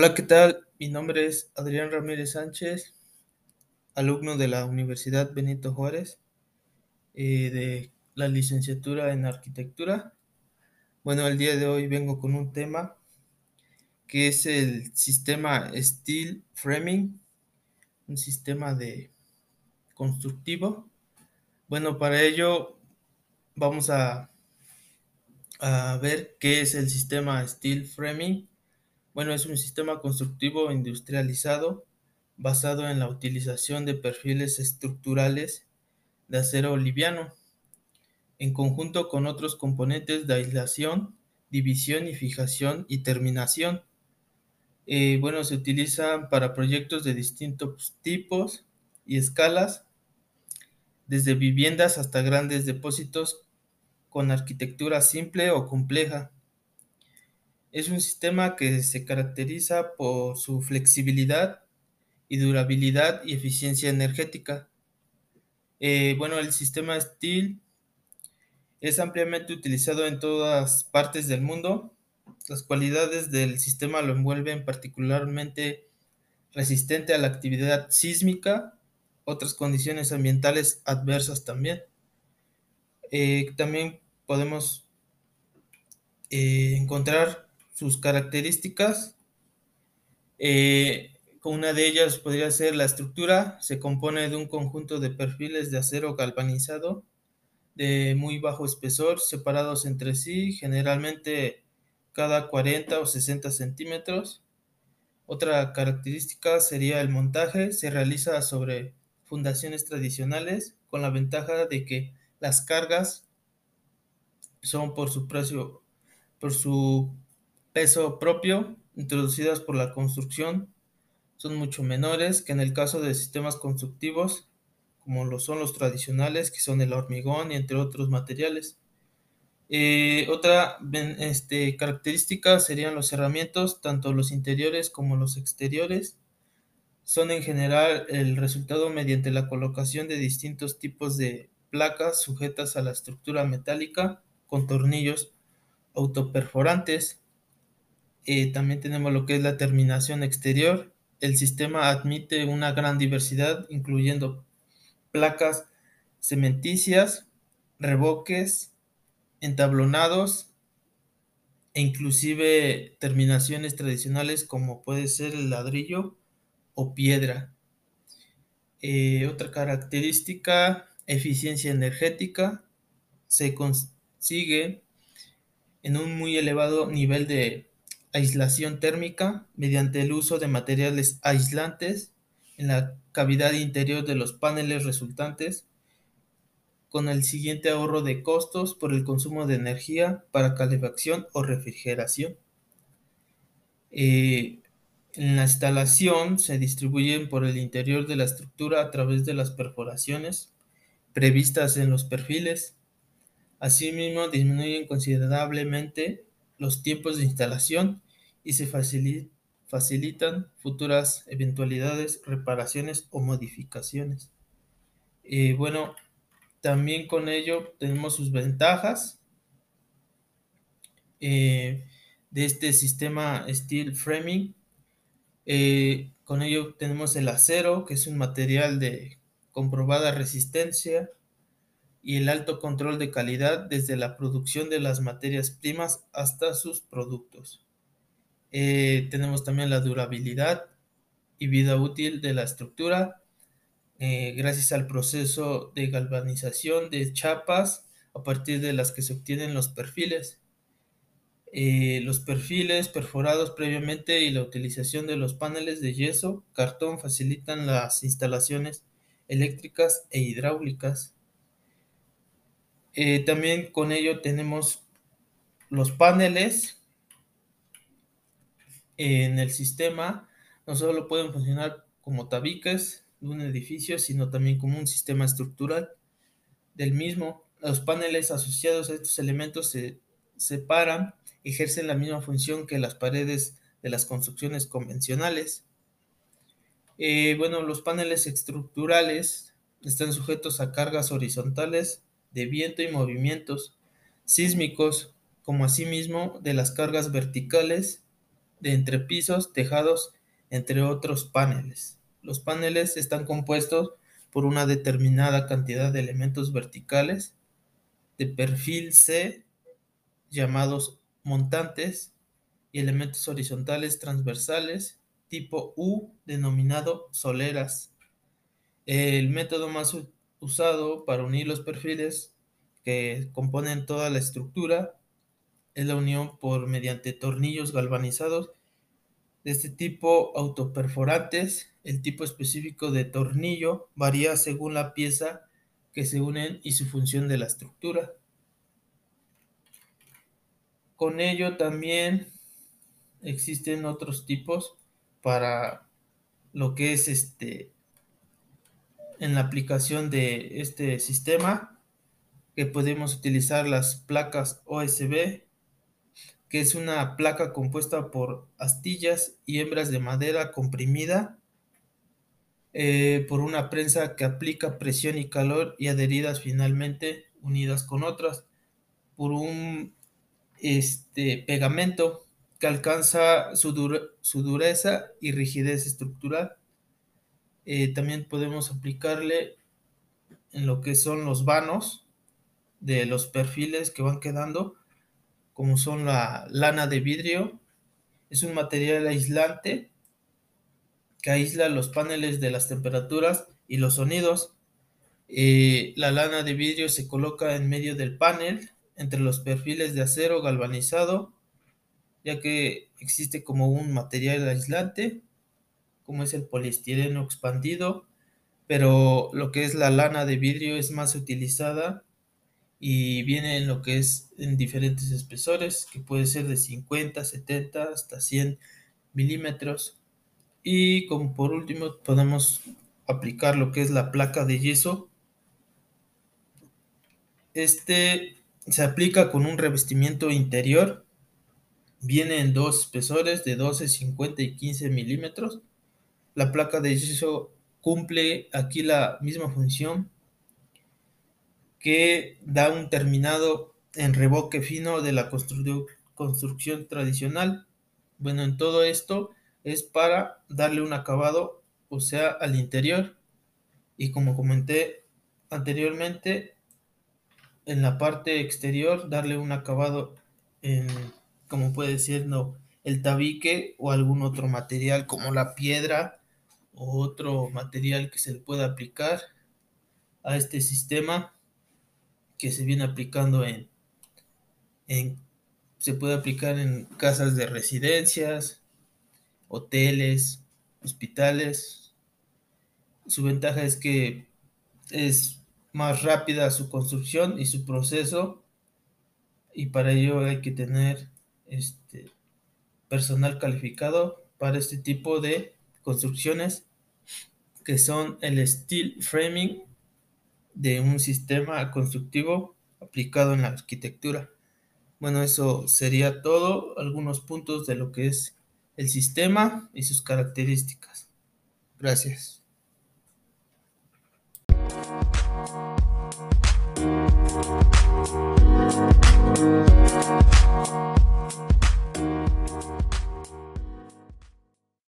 Hola, ¿qué tal? Mi nombre es Adrián Ramírez Sánchez, alumno de la Universidad Benito Juárez, eh, de la licenciatura en arquitectura. Bueno, el día de hoy vengo con un tema que es el sistema Steel Framing, un sistema de constructivo. Bueno, para ello vamos a, a ver qué es el sistema Steel Framing bueno, es un sistema constructivo industrializado basado en la utilización de perfiles estructurales de acero liviano, en conjunto con otros componentes de aislación, división y fijación y terminación. Eh, bueno, se utilizan para proyectos de distintos tipos y escalas, desde viviendas hasta grandes depósitos con arquitectura simple o compleja. Es un sistema que se caracteriza por su flexibilidad y durabilidad y eficiencia energética. Eh, bueno, el sistema Steel es ampliamente utilizado en todas partes del mundo. Las cualidades del sistema lo envuelven particularmente resistente a la actividad sísmica, otras condiciones ambientales adversas también. Eh, también podemos eh, encontrar sus características. Eh, una de ellas podría ser la estructura. Se compone de un conjunto de perfiles de acero galvanizado de muy bajo espesor, separados entre sí, generalmente cada 40 o 60 centímetros. Otra característica sería el montaje. Se realiza sobre fundaciones tradicionales con la ventaja de que las cargas son por su precio, por su peso propio introducidas por la construcción son mucho menores que en el caso de sistemas constructivos como lo son los tradicionales que son el hormigón y entre otros materiales. Eh, otra este, característica serían los cerramientos, tanto los interiores como los exteriores. Son en general el resultado mediante la colocación de distintos tipos de placas sujetas a la estructura metálica con tornillos autoperforantes eh, también tenemos lo que es la terminación exterior. El sistema admite una gran diversidad, incluyendo placas cementicias, reboques, entablonados e inclusive terminaciones tradicionales como puede ser el ladrillo o piedra. Eh, otra característica, eficiencia energética, se consigue en un muy elevado nivel de aislación térmica mediante el uso de materiales aislantes en la cavidad interior de los paneles resultantes, con el siguiente ahorro de costos por el consumo de energía para calefacción o refrigeración. Eh, en la instalación se distribuyen por el interior de la estructura a través de las perforaciones previstas en los perfiles. Asimismo, disminuyen considerablemente los tiempos de instalación y se facilitan futuras eventualidades, reparaciones o modificaciones. Eh, bueno, también con ello tenemos sus ventajas eh, de este sistema Steel Framing. Eh, con ello tenemos el acero, que es un material de comprobada resistencia, y el alto control de calidad desde la producción de las materias primas hasta sus productos. Eh, tenemos también la durabilidad y vida útil de la estructura eh, gracias al proceso de galvanización de chapas a partir de las que se obtienen los perfiles. Eh, los perfiles perforados previamente y la utilización de los paneles de yeso, cartón facilitan las instalaciones eléctricas e hidráulicas. También con ello tenemos los paneles en el sistema. No solo pueden funcionar como tabiques de un edificio, sino también como un sistema estructural del mismo. Los paneles asociados a estos elementos se separan, ejercen la misma función que las paredes de las construcciones convencionales. Eh, bueno, los paneles estructurales están sujetos a cargas horizontales de viento y movimientos sísmicos, como asimismo de las cargas verticales de entrepisos, tejados, entre otros paneles. Los paneles están compuestos por una determinada cantidad de elementos verticales de perfil C llamados montantes y elementos horizontales transversales tipo U denominado soleras. El método más usado para unir los perfiles que componen toda la estructura es la unión por mediante tornillos galvanizados de este tipo autoperforantes. El tipo específico de tornillo varía según la pieza que se unen y su función de la estructura. Con ello también existen otros tipos para lo que es este en la aplicación de este sistema que podemos utilizar las placas OSB que es una placa compuesta por astillas y hembras de madera comprimida eh, por una prensa que aplica presión y calor y adheridas finalmente unidas con otras por un este, pegamento que alcanza su, dureza y rigidez estructural. Eh, también podemos aplicarle en lo que son los vanos de los perfiles que van quedando, como son la lana de vidrio. Es un material aislante que aísla los paneles de las temperaturas y los sonidos. Eh, la lana de vidrio se coloca en medio del panel entre los perfiles de acero galvanizado, ya que existe como un material aislante, como es el poliestireno expandido, pero lo que es la lana de vidrio es más utilizada y viene en lo que es en diferentes espesores, que puede ser de 50, 70 hasta 100 milímetros. Y como por último podemos aplicar lo que es la placa de yeso. Este se aplica con un revestimiento interior. Viene en dos espesores de 12, 50 y 15 milímetros. La placa de yeso cumple aquí la misma función que da un terminado en revoque fino de la construcción tradicional. Bueno, en todo esto es para darle un acabado, o sea, al interior. Y como comenté anteriormente, en la parte exterior darle un acabado en, como puede ser, el tabique o algún otro material como la piedra o otro material que se le pueda aplicar a este sistema que se viene aplicando en, en se puede aplicar en casas de residencias, hoteles, hospitales. Su ventaja es que es más rápida su construcción y su proceso y para ello hay que tener este personal calificado para este tipo de construcciones que son el steel framing de un sistema constructivo aplicado en la arquitectura. Bueno, eso sería todo, algunos puntos de lo que es el sistema y sus características. Gracias.